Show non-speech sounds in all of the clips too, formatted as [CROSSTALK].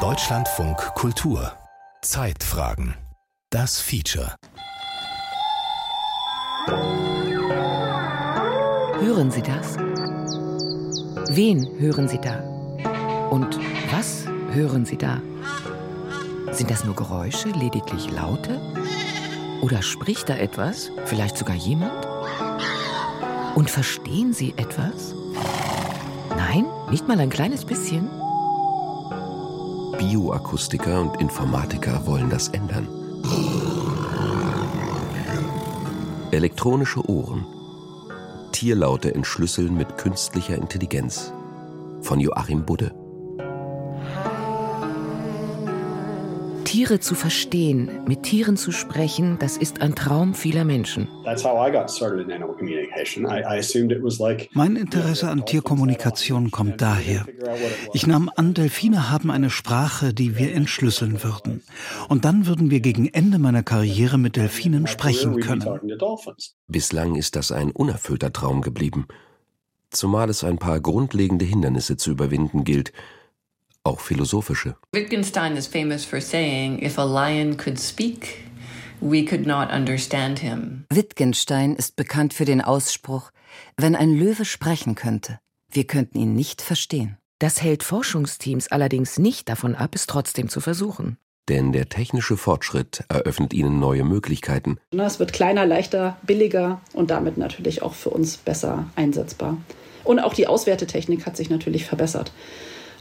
Deutschlandfunk Kultur Zeitfragen Das Feature Hören Sie das? Wen hören Sie da? Und was hören Sie da? Sind das nur Geräusche, lediglich Laute? Oder spricht da etwas? Vielleicht sogar jemand? Und verstehen Sie etwas? Nein, nicht mal ein kleines bisschen? Bioakustiker und Informatiker wollen das ändern. Elektronische Ohren. Tierlaute entschlüsseln mit künstlicher Intelligenz. Von Joachim Budde. Tiere zu verstehen, mit Tieren zu sprechen, das ist ein Traum vieler Menschen. Mein Interesse an Tierkommunikation kommt daher. Ich nahm an, Delfine haben eine Sprache, die wir entschlüsseln würden. Und dann würden wir gegen Ende meiner Karriere mit Delfinen sprechen können. Bislang ist das ein unerfüllter Traum geblieben. Zumal es ein paar grundlegende Hindernisse zu überwinden gilt – auch philosophische. Wittgenstein is famous for saying, if a lion could speak, we could not understand him. Wittgenstein ist bekannt für den Ausspruch, wenn ein Löwe sprechen könnte, wir könnten ihn nicht verstehen. Das hält Forschungsteams allerdings nicht davon ab, es trotzdem zu versuchen. Denn der technische Fortschritt eröffnet ihnen neue Möglichkeiten. Es wird kleiner, leichter, billiger und damit natürlich auch für uns besser einsetzbar. Und auch die Auswertetechnik hat sich natürlich verbessert.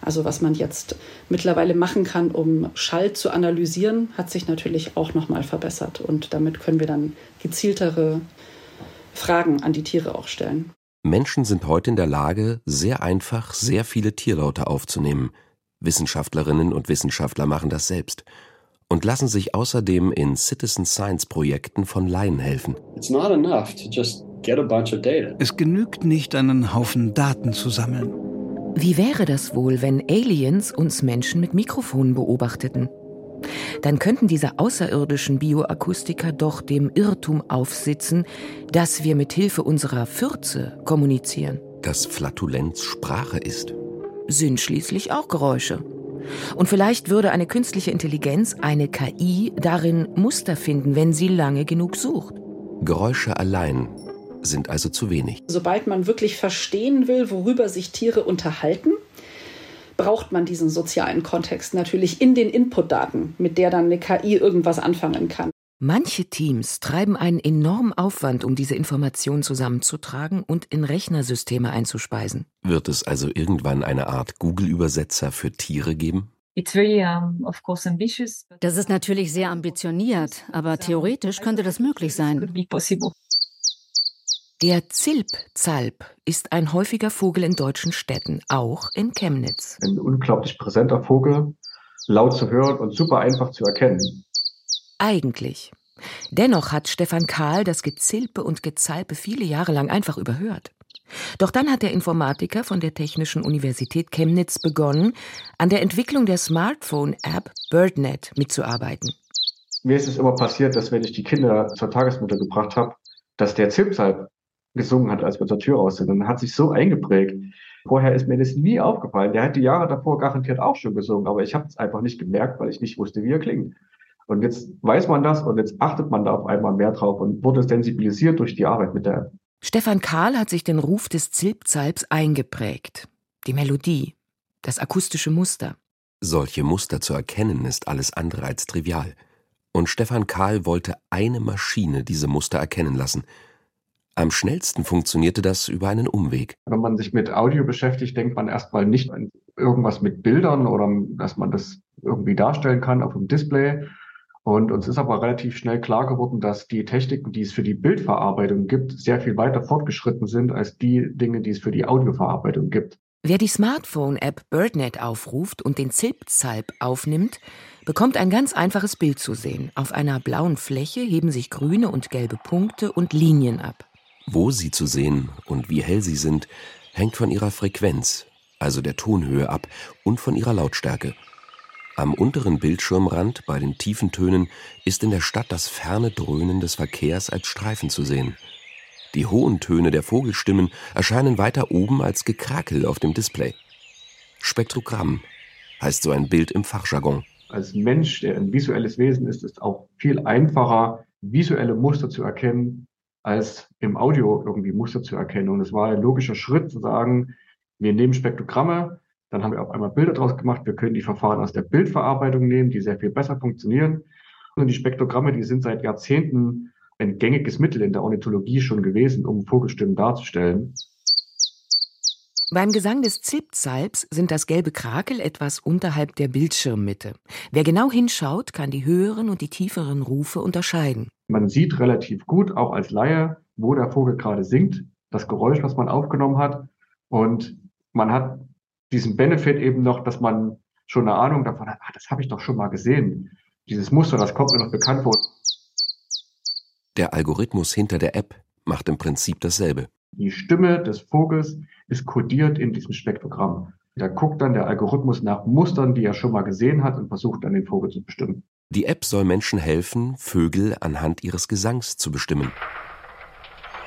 Also was man jetzt mittlerweile machen kann, um Schall zu analysieren, hat sich natürlich auch nochmal verbessert. Und damit können wir dann gezieltere Fragen an die Tiere auch stellen. Menschen sind heute in der Lage, sehr einfach sehr viele Tierlaute aufzunehmen. Wissenschaftlerinnen und Wissenschaftler machen das selbst und lassen sich außerdem in Citizen Science Projekten von Laien helfen. Es genügt nicht, einen Haufen Daten zu sammeln. Wie wäre das wohl, wenn Aliens uns Menschen mit Mikrofonen beobachteten? Dann könnten diese außerirdischen Bioakustiker doch dem Irrtum aufsitzen, dass wir mit Hilfe unserer Fürze kommunizieren. Dass Flatulenz Sprache ist. Sind schließlich auch Geräusche. Und vielleicht würde eine künstliche Intelligenz, eine KI, darin Muster finden, wenn sie lange genug sucht. Geräusche allein sind also zu wenig. Sobald man wirklich verstehen will, worüber sich Tiere unterhalten, braucht man diesen sozialen Kontext natürlich in den Inputdaten, mit der dann eine KI irgendwas anfangen kann. Manche Teams treiben einen enormen Aufwand, um diese Informationen zusammenzutragen und in Rechnersysteme einzuspeisen. Wird es also irgendwann eine Art Google-Übersetzer für Tiere geben? Das ist natürlich sehr ambitioniert, aber theoretisch könnte das möglich sein. Der Zilpzalp ist ein häufiger Vogel in deutschen Städten, auch in Chemnitz. Ein unglaublich präsenter Vogel, laut zu hören und super einfach zu erkennen. Eigentlich. Dennoch hat Stefan Kahl das Gezilpe und Gezalpe viele Jahre lang einfach überhört. Doch dann hat der Informatiker von der Technischen Universität Chemnitz begonnen, an der Entwicklung der Smartphone-App BirdNet mitzuarbeiten. Mir ist es immer passiert, dass wenn ich die Kinder zur Tagesmutter gebracht habe, dass der Zilpzalp gesungen hat, als wir zur Tür raus sind. Und hat sich so eingeprägt. Vorher ist mir das nie aufgefallen. Der hat die Jahre davor garantiert auch schon gesungen, aber ich habe es einfach nicht gemerkt, weil ich nicht wusste, wie er klingt. Und jetzt weiß man das und jetzt achtet man da auf einmal mehr drauf und wurde sensibilisiert durch die Arbeit mit der App. Stefan Karl hat sich den Ruf des Zilpzalps eingeprägt. Die Melodie, das akustische Muster. Solche Muster zu erkennen ist alles andere als trivial. Und Stefan Karl wollte eine Maschine diese Muster erkennen lassen – am schnellsten funktionierte das über einen Umweg. Wenn man sich mit Audio beschäftigt, denkt man erstmal nicht an irgendwas mit Bildern oder dass man das irgendwie darstellen kann auf dem Display. Und uns ist aber relativ schnell klar geworden, dass die Techniken, die es für die Bildverarbeitung gibt, sehr viel weiter fortgeschritten sind als die Dinge, die es für die Audioverarbeitung gibt. Wer die Smartphone-App BirdNet aufruft und den Zilpzalp aufnimmt, bekommt ein ganz einfaches Bild zu sehen. Auf einer blauen Fläche heben sich grüne und gelbe Punkte und Linien ab. Wo sie zu sehen und wie hell sie sind, hängt von ihrer Frequenz, also der Tonhöhe ab, und von ihrer Lautstärke. Am unteren Bildschirmrand bei den tiefen Tönen ist in der Stadt das ferne Dröhnen des Verkehrs als Streifen zu sehen. Die hohen Töne der Vogelstimmen erscheinen weiter oben als Gekrakel auf dem Display. Spektrogramm heißt so ein Bild im Fachjargon. Als Mensch, der ein visuelles Wesen ist, ist auch viel einfacher, visuelle Muster zu erkennen, als im Audio irgendwie Muster zu erkennen. Und es war ein logischer Schritt zu sagen, wir nehmen Spektrogramme, dann haben wir auf einmal Bilder draus gemacht. Wir können die Verfahren aus der Bildverarbeitung nehmen, die sehr viel besser funktionieren. Und die Spektrogramme, die sind seit Jahrzehnten ein gängiges Mittel in der Ornithologie schon gewesen, um Vogelstimmen darzustellen. Beim Gesang des Zilpzalps sind das gelbe Krakel etwas unterhalb der Bildschirmmitte. Wer genau hinschaut, kann die höheren und die tieferen Rufe unterscheiden. Man sieht relativ gut, auch als Laie, wo der Vogel gerade singt, das Geräusch, was man aufgenommen hat. Und man hat diesen Benefit eben noch, dass man schon eine Ahnung davon hat, ach, das habe ich doch schon mal gesehen. Dieses Muster, das kommt mir noch bekannt vor. Der Algorithmus hinter der App macht im Prinzip dasselbe. Die Stimme des Vogels ist kodiert in diesem Spektrogramm. Da guckt dann der Algorithmus nach Mustern, die er schon mal gesehen hat und versucht dann den Vogel zu bestimmen. Die App soll Menschen helfen, Vögel anhand ihres Gesangs zu bestimmen.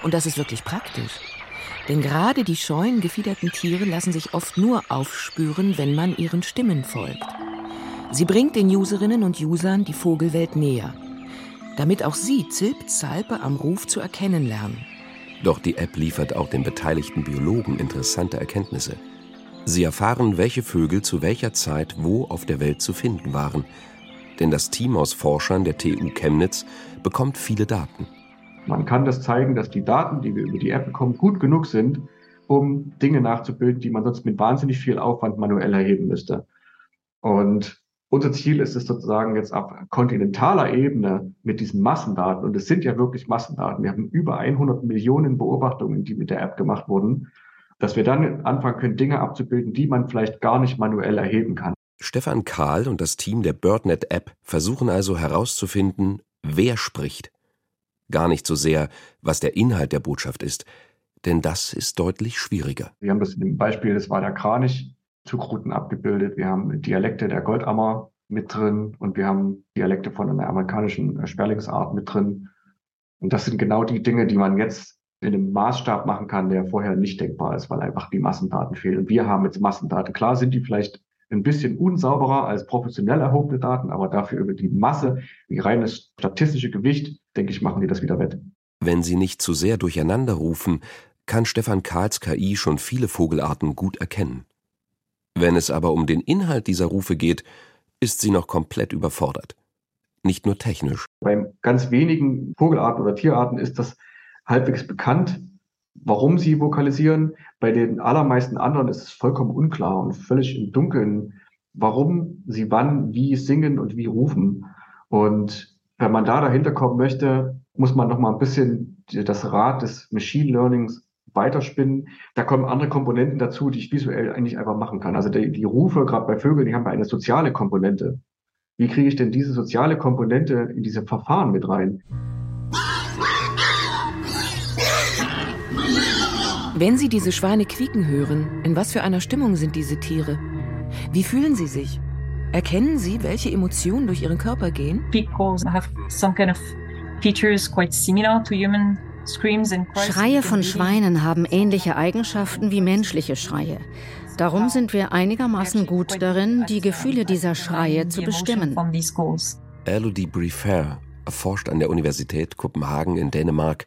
Und das ist wirklich praktisch. Denn gerade die scheuen, gefiederten Tiere lassen sich oft nur aufspüren, wenn man ihren Stimmen folgt. Sie bringt den Userinnen und Usern die Vogelwelt näher, damit auch sie Zilp-Zalpe am Ruf zu erkennen lernen. Doch die App liefert auch den beteiligten Biologen interessante Erkenntnisse. Sie erfahren, welche Vögel zu welcher Zeit wo auf der Welt zu finden waren. Denn das Team aus Forschern der TU Chemnitz bekommt viele Daten. Man kann das zeigen, dass die Daten, die wir über die App bekommen, gut genug sind, um Dinge nachzubilden, die man sonst mit wahnsinnig viel Aufwand manuell erheben müsste. Und unser Ziel ist es sozusagen jetzt auf kontinentaler Ebene mit diesen Massendaten, und es sind ja wirklich Massendaten, wir haben über 100 Millionen Beobachtungen, die mit der App gemacht wurden, dass wir dann anfangen können, Dinge abzubilden, die man vielleicht gar nicht manuell erheben kann. Stefan Kahl und das Team der BirdNet-App versuchen also herauszufinden, wer spricht. Gar nicht so sehr, was der Inhalt der Botschaft ist, denn das ist deutlich schwieriger. Wir haben das im Beispiel, das war der Kranich, Zugrouten abgebildet. Wir haben Dialekte der Goldammer mit drin und wir haben Dialekte von einer amerikanischen äh, Sperlingsart mit drin. Und das sind genau die Dinge, die man jetzt in einem Maßstab machen kann, der vorher nicht denkbar ist, weil einfach die Massendaten fehlen. Und wir haben jetzt Massendaten. Klar sind die vielleicht ein bisschen unsauberer als professionell erhobene Daten, aber dafür über die Masse, wie reines statistische Gewicht, denke ich, machen die das wieder wett. Wenn sie nicht zu sehr durcheinander rufen, kann Stefan Kahls KI schon viele Vogelarten gut erkennen. Wenn es aber um den Inhalt dieser Rufe geht, ist sie noch komplett überfordert. Nicht nur technisch. Bei ganz wenigen Vogelarten oder Tierarten ist das halbwegs bekannt, warum sie vokalisieren. Bei den allermeisten anderen ist es vollkommen unklar und völlig im Dunkeln, warum sie wann, wie singen und wie rufen. Und wenn man da dahinter kommen möchte, muss man noch mal ein bisschen das Rad des Machine Learnings weiterspinnen. Da kommen andere Komponenten dazu, die ich visuell eigentlich einfach machen kann. Also die, die Rufe, gerade bei Vögeln, die haben eine soziale Komponente. Wie kriege ich denn diese soziale Komponente in diese Verfahren mit rein? Wenn Sie diese Schweine quieken hören, in was für einer Stimmung sind diese Tiere? Wie fühlen sie sich? Erkennen Sie, welche Emotionen durch Ihren Körper gehen? Schreie von Schweinen haben ähnliche Eigenschaften wie menschliche Schreie. Darum sind wir einigermaßen gut darin, die Gefühle dieser Schreie zu bestimmen. Elodie Briefer erforscht an der Universität Kopenhagen in Dänemark,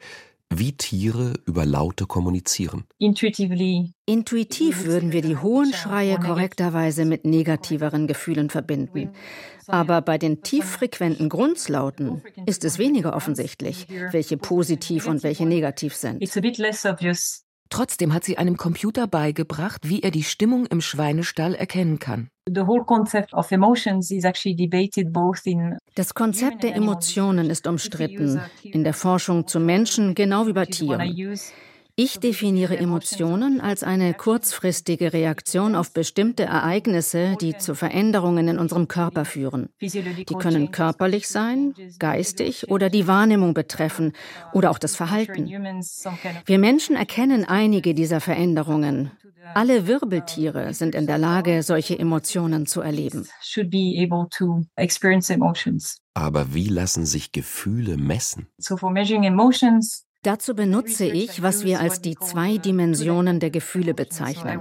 wie Tiere über Laute kommunizieren. Intuitiv würden wir die hohen Schreie korrekterweise mit negativeren Gefühlen verbinden. Aber bei den tieffrequenten Grundslauten ist es weniger offensichtlich, welche positiv und welche negativ sind. Trotzdem hat sie einem Computer beigebracht, wie er die Stimmung im Schweinestall erkennen kann. Das Konzept der Emotionen ist umstritten, in der Forschung zu Menschen genau wie bei Tieren. Ich definiere Emotionen als eine kurzfristige Reaktion auf bestimmte Ereignisse, die zu Veränderungen in unserem Körper führen. Die können körperlich sein, geistig oder die Wahrnehmung betreffen oder auch das Verhalten. Wir Menschen erkennen einige dieser Veränderungen. Alle Wirbeltiere sind in der Lage, solche Emotionen zu erleben. Aber wie lassen sich Gefühle messen? Dazu benutze ich, was wir als die zwei Dimensionen der Gefühle bezeichnen.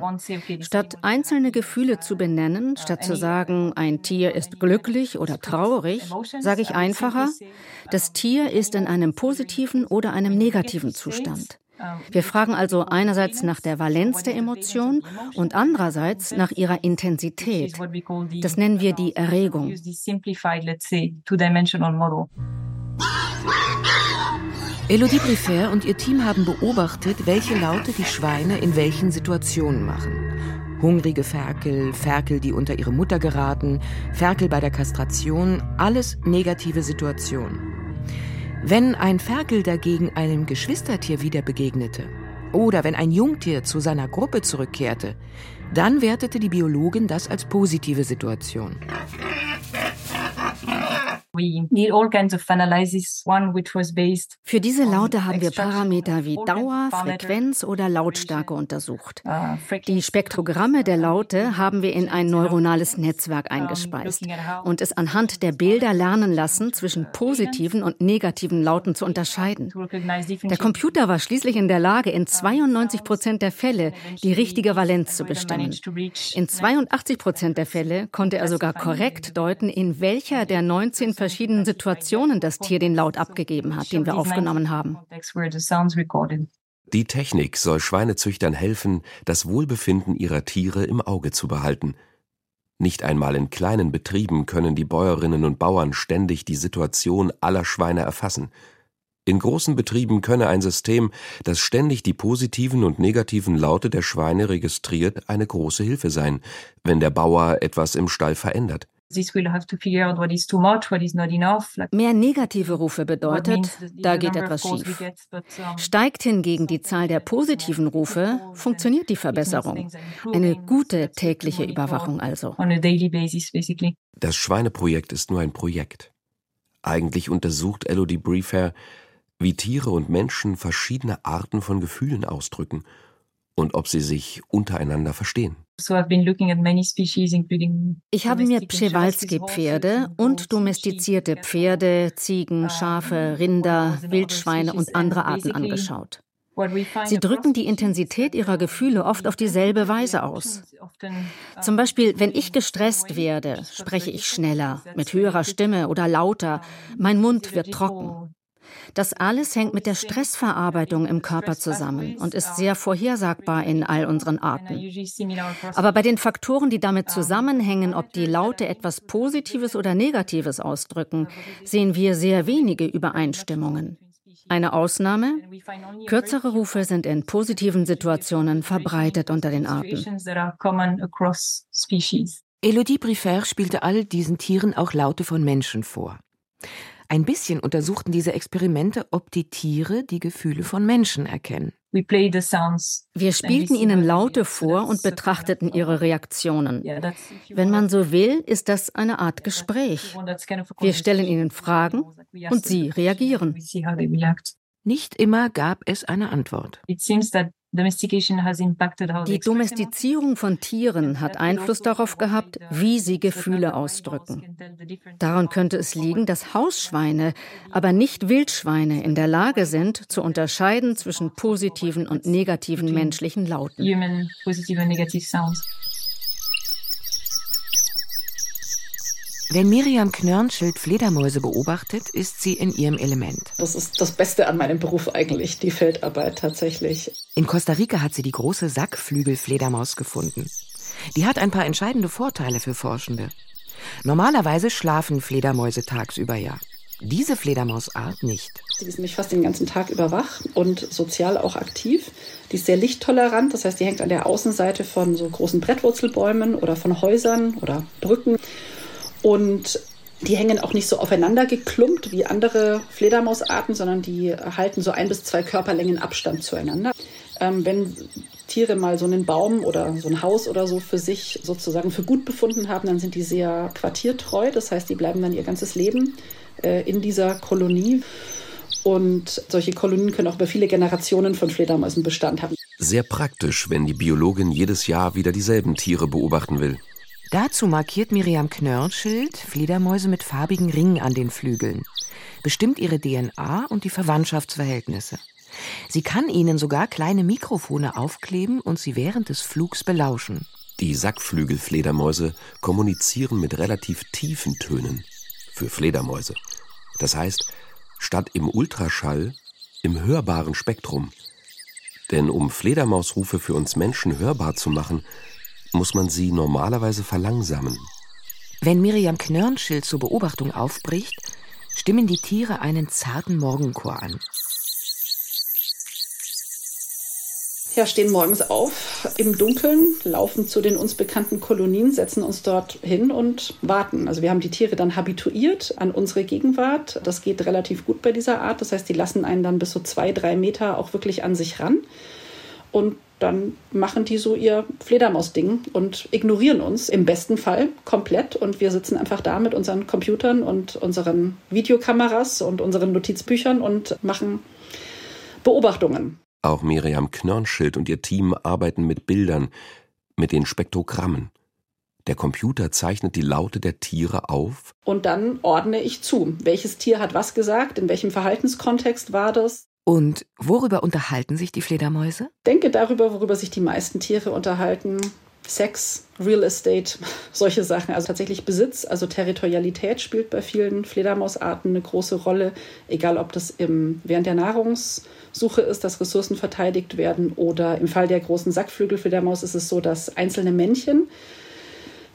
Statt einzelne Gefühle zu benennen, statt zu sagen, ein Tier ist glücklich oder traurig, sage ich einfacher, das Tier ist in einem positiven oder einem negativen Zustand. Wir fragen also einerseits nach der Valenz der Emotion und andererseits nach ihrer Intensität. Das nennen wir die Erregung. Elodie Briffair und ihr Team haben beobachtet, welche Laute die Schweine in welchen Situationen machen. Hungrige Ferkel, Ferkel, die unter ihre Mutter geraten, Ferkel bei der Kastration, alles negative Situationen. Wenn ein Ferkel dagegen einem Geschwistertier wieder begegnete oder wenn ein Jungtier zu seiner Gruppe zurückkehrte, dann wertete die Biologin das als positive Situation. Für diese Laute haben wir Parameter wie Dauer, Frequenz oder Lautstärke untersucht. Uh, Die Spektrogramme der Laute haben wir in ein neuronales Netzwerk eingespeist und es anhand der Bilder lernen lassen, zwischen positiven und negativen Lauten zu unterscheiden. Der Computer war schließlich in der Lage, in 92 Prozent der Fälle die richtige Valenz zu bestimmen. In 82 Prozent der Fälle konnte er sogar korrekt deuten, in welcher der 19 verschiedenen verschiedenen Situationen das Tier den Laut abgegeben hat, den wir aufgenommen haben. Die Technik soll Schweinezüchtern helfen, das Wohlbefinden ihrer Tiere im Auge zu behalten. Nicht einmal in kleinen Betrieben können die Bäuerinnen und Bauern ständig die Situation aller Schweine erfassen. In großen Betrieben könne ein System, das ständig die positiven und negativen Laute der Schweine registriert, eine große Hilfe sein, wenn der Bauer etwas im Stall verändert. Mehr negative Rufe bedeutet, da geht etwas schief. Steigt hingegen die Zahl der positiven Rufe, funktioniert die Verbesserung. Eine gute tägliche Überwachung also. Das Schweineprojekt ist nur ein Projekt. Eigentlich untersucht Elodie Briefer, wie Tiere und Menschen verschiedene Arten von Gefühlen ausdrücken und ob sie sich untereinander verstehen. Ich habe mir Przewalski-Pferde und domestizierte Pferde, Ziegen, Schafe, Rinder, Wildschweine und andere Arten angeschaut. Sie drücken die Intensität ihrer Gefühle oft auf dieselbe Weise aus. Zum Beispiel, wenn ich gestresst werde, spreche ich schneller, mit höherer Stimme oder lauter, mein Mund wird trocken. Das alles hängt mit der Stressverarbeitung im Körper zusammen und ist sehr vorhersagbar in all unseren Arten. Aber bei den Faktoren, die damit zusammenhängen, ob die Laute etwas Positives oder Negatives ausdrücken, sehen wir sehr wenige Übereinstimmungen. Eine Ausnahme? Kürzere Rufe sind in positiven Situationen verbreitet unter den Arten. Elodie Briffer spielte all diesen Tieren auch Laute von Menschen vor. Ein bisschen untersuchten diese Experimente, ob die Tiere die Gefühle von Menschen erkennen. Wir spielten ihnen Laute vor und betrachteten ihre Reaktionen. Wenn man so will, ist das eine Art Gespräch. Wir stellen ihnen Fragen und sie reagieren. Nicht immer gab es eine Antwort. Die Domestizierung von Tieren hat Einfluss darauf gehabt, wie sie Gefühle ausdrücken. Daran könnte es liegen, dass Hausschweine, aber nicht Wildschweine in der Lage sind, zu unterscheiden zwischen positiven und negativen menschlichen Lauten. Wenn Miriam Knörnschild Fledermäuse beobachtet, ist sie in ihrem Element. Das ist das Beste an meinem Beruf eigentlich, die Feldarbeit tatsächlich. In Costa Rica hat sie die große Sackflügelfledermaus gefunden. Die hat ein paar entscheidende Vorteile für Forschende. Normalerweise schlafen Fledermäuse tagsüber ja. Diese Fledermausart nicht. Die ist nämlich fast den ganzen Tag über wach und sozial auch aktiv. Die ist sehr lichttolerant, das heißt, die hängt an der Außenseite von so großen Brettwurzelbäumen oder von Häusern oder Brücken und die hängen auch nicht so aufeinander geklumpt wie andere Fledermausarten, sondern die halten so ein bis zwei Körperlängen Abstand zueinander. Ähm, wenn Tiere mal so einen Baum oder so ein Haus oder so für sich sozusagen für gut befunden haben, dann sind die sehr quartiertreu. Das heißt, die bleiben dann ihr ganzes Leben äh, in dieser Kolonie. Und solche Kolonien können auch über viele Generationen von Fledermäusen Bestand haben. Sehr praktisch, wenn die Biologin jedes Jahr wieder dieselben Tiere beobachten will. Dazu markiert Miriam Knörnschild Fledermäuse mit farbigen Ringen an den Flügeln, bestimmt ihre DNA und die Verwandtschaftsverhältnisse. Sie kann ihnen sogar kleine Mikrofone aufkleben und sie während des Flugs belauschen. Die Sackflügelfledermäuse kommunizieren mit relativ tiefen Tönen für Fledermäuse. Das heißt, statt im Ultraschall im hörbaren Spektrum. Denn um Fledermausrufe für uns Menschen hörbar zu machen, muss man sie normalerweise verlangsamen. Wenn Miriam Knörnschild zur Beobachtung aufbricht, stimmen die Tiere einen zarten Morgenchor an. Ja, stehen morgens auf im Dunkeln, laufen zu den uns bekannten Kolonien, setzen uns dort hin und warten. Also wir haben die Tiere dann habituiert an unsere Gegenwart. Das geht relativ gut bei dieser Art. Das heißt, die lassen einen dann bis so zwei, drei Meter auch wirklich an sich ran. Und dann machen die so ihr Fledermaus-Ding und ignorieren uns im besten Fall komplett. Und wir sitzen einfach da mit unseren Computern und unseren Videokameras und unseren Notizbüchern und machen Beobachtungen. Auch Miriam Knörnschild und ihr Team arbeiten mit Bildern, mit den Spektrogrammen. Der Computer zeichnet die Laute der Tiere auf. Und dann ordne ich zu. Welches Tier hat was gesagt? In welchem Verhaltenskontext war das? Und worüber unterhalten sich die Fledermäuse? Denke darüber, worüber sich die meisten Tiere unterhalten. Sex, Real Estate, [LAUGHS] solche Sachen. Also tatsächlich Besitz, also Territorialität spielt bei vielen Fledermausarten eine große Rolle, egal ob das im, während der Nahrungssuche ist, dass Ressourcen verteidigt werden oder im Fall der großen Sackflügelfledermaus ist es so, dass einzelne Männchen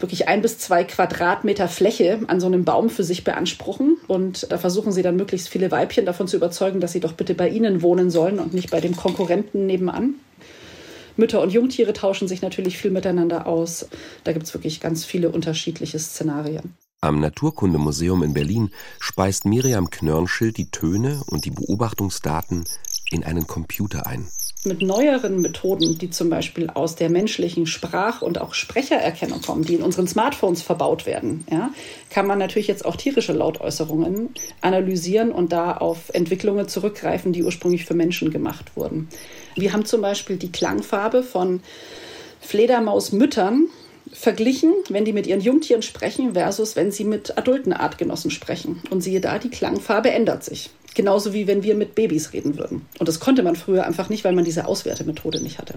wirklich ein bis zwei Quadratmeter Fläche an so einem Baum für sich beanspruchen. Und da versuchen sie dann möglichst viele Weibchen davon zu überzeugen, dass sie doch bitte bei ihnen wohnen sollen und nicht bei dem Konkurrenten nebenan. Mütter und Jungtiere tauschen sich natürlich viel miteinander aus. Da gibt es wirklich ganz viele unterschiedliche Szenarien. Am Naturkundemuseum in Berlin speist Miriam Knörnschild die Töne und die Beobachtungsdaten in einen Computer ein mit neueren Methoden, die zum Beispiel aus der menschlichen Sprach- und auch Sprechererkennung kommen, die in unseren Smartphones verbaut werden, ja, kann man natürlich jetzt auch tierische Lautäußerungen analysieren und da auf Entwicklungen zurückgreifen, die ursprünglich für Menschen gemacht wurden. Wir haben zum Beispiel die Klangfarbe von Fledermausmüttern verglichen, wenn die mit ihren Jungtieren sprechen, versus wenn sie mit adulten Artgenossen sprechen. Und siehe da, die Klangfarbe ändert sich. Genauso wie wenn wir mit Babys reden würden. Und das konnte man früher einfach nicht, weil man diese Auswertemethode nicht hatte.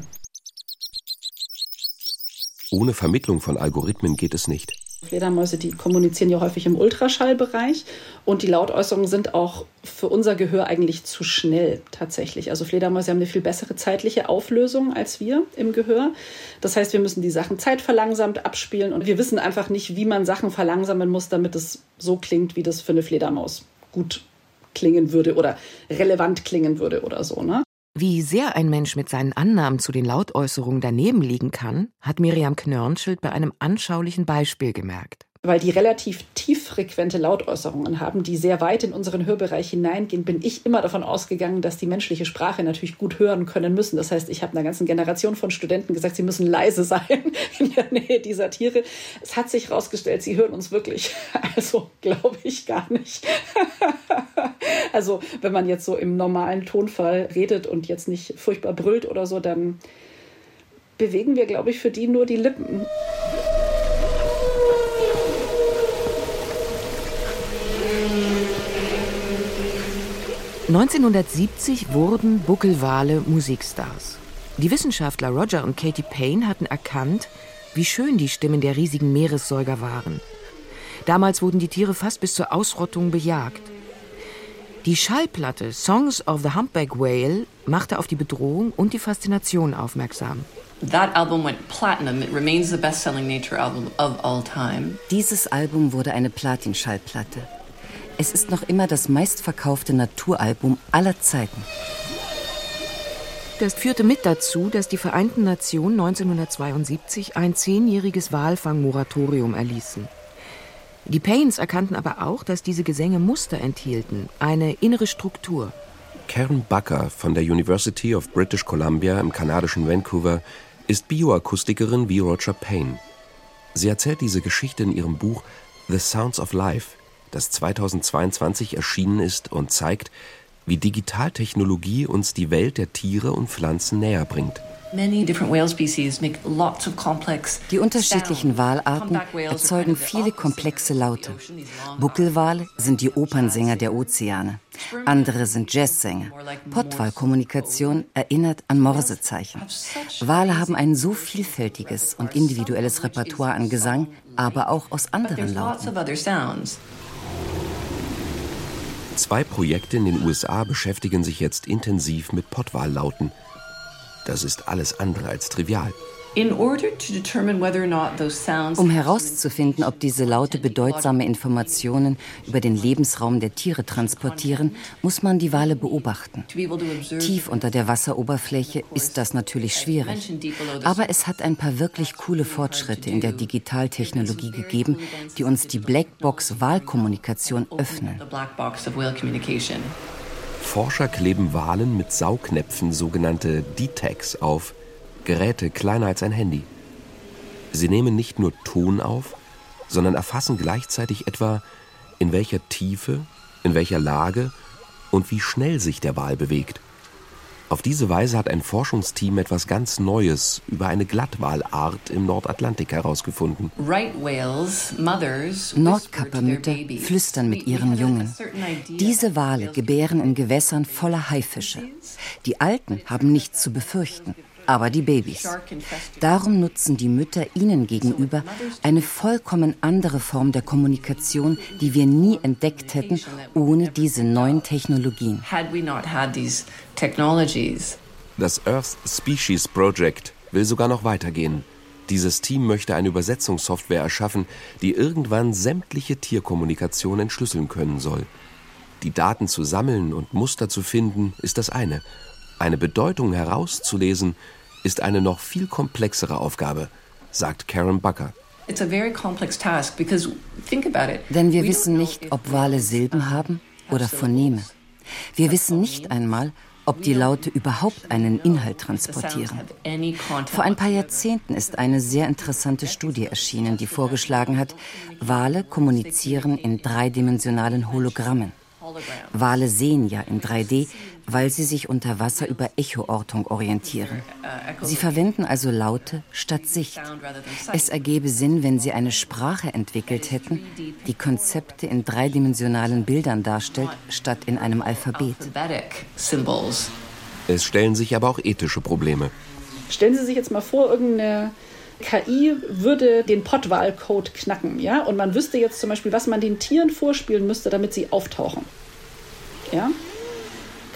Ohne Vermittlung von Algorithmen geht es nicht. Fledermäuse, die kommunizieren ja häufig im Ultraschallbereich und die Lautäußerungen sind auch für unser Gehör eigentlich zu schnell tatsächlich. Also Fledermäuse haben eine viel bessere zeitliche Auflösung als wir im Gehör. Das heißt, wir müssen die Sachen zeitverlangsamt abspielen und wir wissen einfach nicht, wie man Sachen verlangsamen muss, damit es so klingt, wie das für eine Fledermaus gut klingen würde oder relevant klingen würde oder so. Ne? Wie sehr ein Mensch mit seinen Annahmen zu den Lautäußerungen daneben liegen kann, hat Miriam Knörnschild bei einem anschaulichen Beispiel gemerkt weil die relativ tieffrequente Lautäußerungen haben, die sehr weit in unseren Hörbereich hineingehen, bin ich immer davon ausgegangen, dass die menschliche Sprache natürlich gut hören können müssen. Das heißt, ich habe einer ganzen Generation von Studenten gesagt, sie müssen leise sein [LAUGHS] in der Nähe dieser Tiere. Es hat sich herausgestellt, sie hören uns wirklich. [LAUGHS] Also glaube ich gar nicht. [LAUGHS] Also wenn man jetzt so im normalen Tonfall redet und jetzt nicht furchtbar brüllt oder so, dann bewegen wir, glaube ich, für die nur die Lippen. 1970 wurden Buckelwale Musikstars. Die Wissenschaftler Roger und Katie Payne hatten erkannt, wie schön die Stimmen der riesigen Meeressäuger waren. Damals wurden die Tiere fast bis zur Ausrottung bejagt. Die Schallplatte Songs of the Humpback Whale machte auf die Bedrohung und die Faszination aufmerksam. That album went platinum. It remains the best-selling nature album of all time. Dieses Album wurde eine Platin-Schallplatte. Es ist noch immer das meistverkaufte Naturalbum aller Zeiten. Das führte mit dazu, dass die Vereinten Nationen 1972 ein zehnjähriges Walfangmoratorium erließen. Die Paynes erkannten aber auch, dass diese Gesänge Muster enthielten, eine innere Struktur. Karen Bucker von der University of British Columbia im kanadischen Vancouver ist Bioakustikerin wie Roger Payne. Sie erzählt diese Geschichte in ihrem Buch The Sounds of Life, das 2022 erschienen ist und zeigt, wie Digitaltechnologie uns die Welt der Tiere und Pflanzen näher bringt. Die unterschiedlichen Walarten erzeugen viele komplexe Laute. Buckelwale sind die Opernsänger der Ozeane. Andere sind Jazzsänger. Pottwalkommunikation erinnert an Morsezeichen. Wale haben ein so vielfältiges und individuelles Repertoire an Gesang, aber auch aus anderen Lauten. Zwei Projekte in den USA beschäftigen sich jetzt intensiv mit Pottwallauten. Das ist alles andere als trivial. Um herauszufinden, ob diese Laute bedeutsame Informationen über den Lebensraum der Tiere transportieren, muss man die Wale beobachten. Tief unter der Wasseroberfläche ist das natürlich schwierig. Aber es hat ein paar wirklich coole Fortschritte in der Digitaltechnologie gegeben, die uns die Blackbox Wahlkommunikation öffnen. Forscher kleben Walen mit Saugnäpfen sogenannte D-Tags auf Geräte kleiner als ein Handy. Sie nehmen nicht nur Ton auf, sondern erfassen gleichzeitig etwa, in welcher Tiefe, in welcher Lage und wie schnell sich der Wal bewegt. Auf diese Weise hat ein Forschungsteam etwas ganz Neues über eine Glattwalart im Nordatlantik herausgefunden. Nordkappermütter flüstern mit ihren Jungen. Diese Wale gebären in Gewässern voller Haifische. Die Alten haben nichts zu befürchten aber die Babys. Darum nutzen die Mütter ihnen gegenüber eine vollkommen andere Form der Kommunikation, die wir nie entdeckt hätten ohne diese neuen Technologien. Das Earth Species Project will sogar noch weitergehen. Dieses Team möchte eine Übersetzungssoftware erschaffen, die irgendwann sämtliche Tierkommunikation entschlüsseln können soll. Die Daten zu sammeln und Muster zu finden, ist das eine. Eine Bedeutung herauszulesen, ist eine noch viel komplexere Aufgabe, sagt Karen Bucker. Denn wir wissen nicht, ob Wale Silben haben oder Phoneme. Wir wissen nicht einmal, ob die Laute überhaupt einen Inhalt transportieren. Vor ein paar Jahrzehnten ist eine sehr interessante Studie erschienen, die vorgeschlagen hat, Wale kommunizieren in dreidimensionalen Hologrammen. Wale sehen ja in 3D, weil sie sich unter Wasser über Echoortung orientieren. Sie verwenden also Laute statt Sicht. Es ergebe Sinn, wenn sie eine Sprache entwickelt hätten, die Konzepte in dreidimensionalen Bildern darstellt, statt in einem Alphabet. Es stellen sich aber auch ethische Probleme. Stellen Sie sich jetzt mal vor, irgendeine KI würde den Pottwahlcode knacken, ja, und man wüsste jetzt zum Beispiel, was man den Tieren vorspielen müsste, damit sie auftauchen. Ja,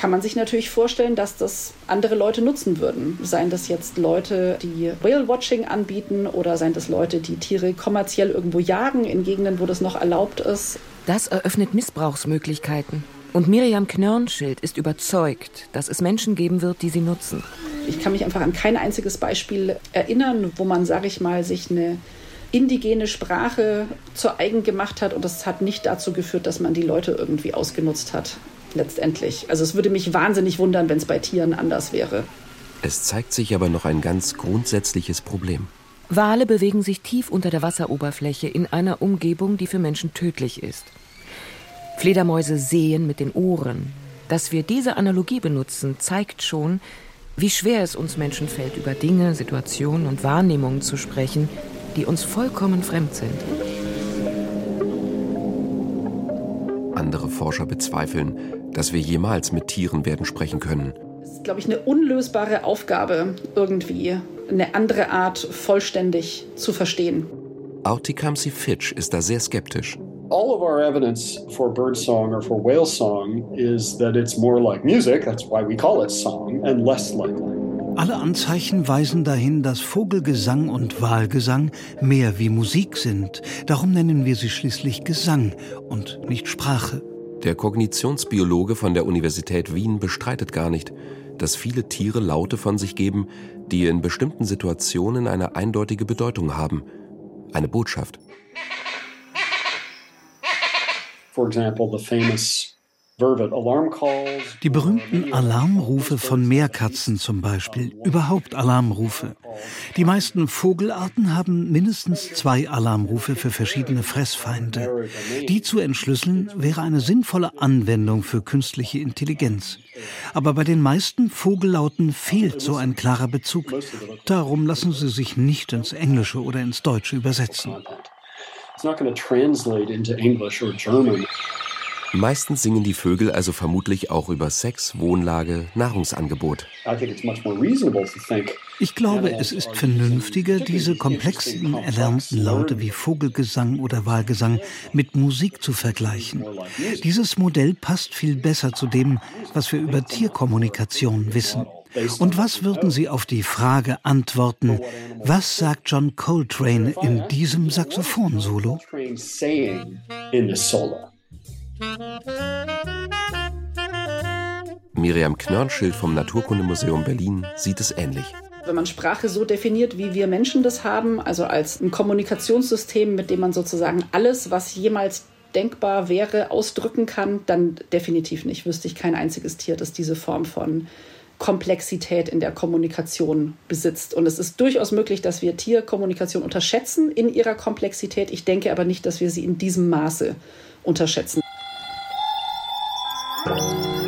kann man sich natürlich vorstellen, dass das andere Leute nutzen würden. Seien das jetzt Leute, die Whale-Watching anbieten oder seien das Leute, die Tiere kommerziell irgendwo jagen in Gegenden, wo das noch erlaubt ist. Das eröffnet Missbrauchsmöglichkeiten. Und Miriam Knörnschild ist überzeugt, dass es Menschen geben wird, die sie nutzen. Ich kann mich einfach an kein einziges Beispiel erinnern, wo man, sage ich mal, sich eine indigene Sprache zu eigen gemacht hat und das hat nicht dazu geführt, dass man die Leute irgendwie ausgenutzt hat letztendlich. Also es würde mich wahnsinnig wundern, wenn es bei Tieren anders wäre. Es zeigt sich aber noch ein ganz grundsätzliches Problem. Wale bewegen sich tief unter der Wasseroberfläche in einer Umgebung, die für Menschen tödlich ist. Fledermäuse sehen mit den Ohren. Dass wir diese Analogie benutzen, zeigt schon, wie schwer es uns Menschen fällt, über Dinge, Situationen und Wahrnehmungen zu sprechen, die uns vollkommen fremd sind. Andere Forscher bezweifeln, dass wir jemals mit Tieren werden sprechen können. Es ist, glaube ich, eine unlösbare Aufgabe, irgendwie eine andere Art vollständig zu verstehen. Auch Tecumseh Fitch ist da sehr skeptisch. All of our evidence for birdsong or for whale song is that it's more like music, that's why we call it song, and less like alle Anzeichen weisen dahin, dass Vogelgesang und Walgesang mehr wie Musik sind. Darum nennen wir sie schließlich Gesang und nicht Sprache. Der Kognitionsbiologe von der Universität Wien bestreitet gar nicht, dass viele Tiere Laute von sich geben, die in bestimmten Situationen eine eindeutige Bedeutung haben. Eine Botschaft. For example, the famous Die berühmten Alarmrufe von Meerkatzen zum Beispiel, überhaupt Alarmrufe. Die meisten Vogelarten haben mindestens zwei Alarmrufe für verschiedene Fressfeinde. Die zu entschlüsseln wäre eine sinnvolle Anwendung für künstliche Intelligenz. Aber bei den meisten Vogellauten fehlt so ein klarer Bezug. Darum lassen sie sich nicht ins Englische oder ins Deutsche übersetzen. It's not going to translate into English or German. Meistens singen die Vögel also vermutlich auch über Sex, Wohnlage, Nahrungsangebot. Ich glaube, es ist vernünftiger, diese komplexen erlernten Laute wie Vogelgesang oder Wahlgesang mit Musik zu vergleichen. Dieses Modell passt viel besser zu dem, was wir über Tierkommunikation wissen. Und was würden Sie auf die Frage antworten, was sagt John Coltrane in diesem Saxophon-Solo? Miriam Knörnschild vom Naturkundemuseum Berlin sieht es ähnlich. Wenn man Sprache so definiert, wie wir Menschen das haben, also als ein Kommunikationssystem, mit dem man sozusagen alles, was jemals denkbar wäre, ausdrücken kann, dann definitiv nicht. Wüsste ich kein einziges Tier, das diese Form von Komplexität in der Kommunikation besitzt. Und es ist durchaus möglich, dass wir Tierkommunikation unterschätzen in ihrer Komplexität. Ich denke aber nicht, dass wir sie in diesem Maße unterschätzen. Bye.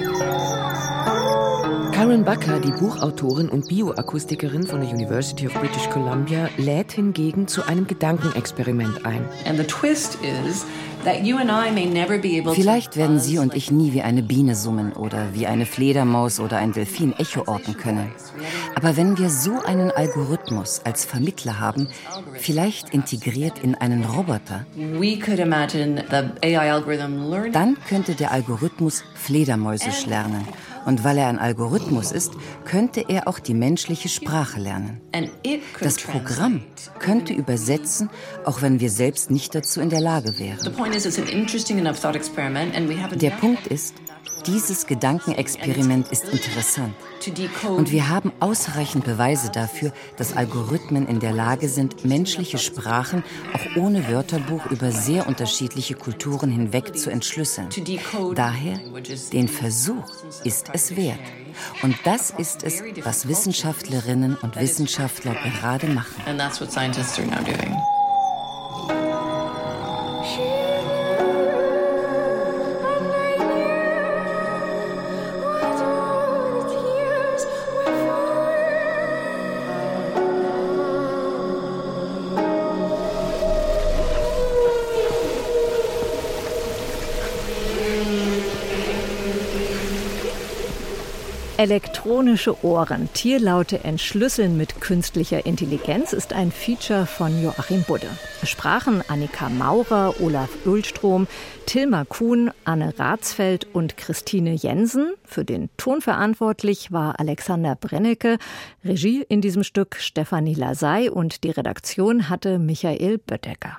Karen Bucker, die Buchautorin und Bioakustikerin von der University of British Columbia, lädt hingegen zu einem Gedankenexperiment ein. And the twist is Vielleicht werden Sie und ich nie wie eine Biene summen oder wie eine Fledermaus oder ein Delfin Echo orten können. Aber wenn wir so einen Algorithmus als Vermittler haben, vielleicht integriert in einen Roboter, dann könnte der Algorithmus Fledermäusisch lernen und weil er ein Algorithmus ist, könnte er auch die menschliche Sprache lernen. Das Programm könnte übersetzen, auch wenn wir selbst nicht dazu in der Lage wären. Der Punkt ist, dieses Gedankenexperiment ist interessant. Und wir haben ausreichend Beweise dafür, dass Algorithmen in der Lage sind, menschliche Sprachen auch ohne Wörterbuch über sehr unterschiedliche Kulturen hinweg zu entschlüsseln. Daher, den Versuch ist es wert. Und das ist es, was Wissenschaftlerinnen und Wissenschaftler gerade machen. Elektronische Ohren, Tierlaute entschlüsseln mit künstlicher Intelligenz ist ein Feature von Joachim Budde. Sprachen Annika Maurer, Olaf Ölstrom, Tilma Kuhn, Anne Ratsfeld und Christine Jensen. Für den Ton verantwortlich war Alexander Brennecke, Regie in diesem Stück Stefanie Lasey und die Redaktion hatte Michael Böttecker.